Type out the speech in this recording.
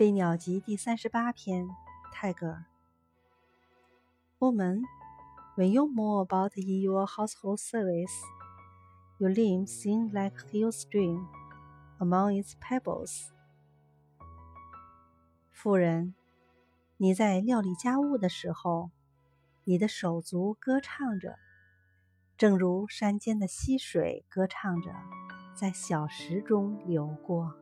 《飞鸟集》第三十八篇，泰戈尔。Woman, when you mow about in your household service, your limbs sing like hill stream, among its pebbles. 妇人，你在料理家务的时候，你的手足歌唱着，正如山间的溪水歌唱着，在小石中流过。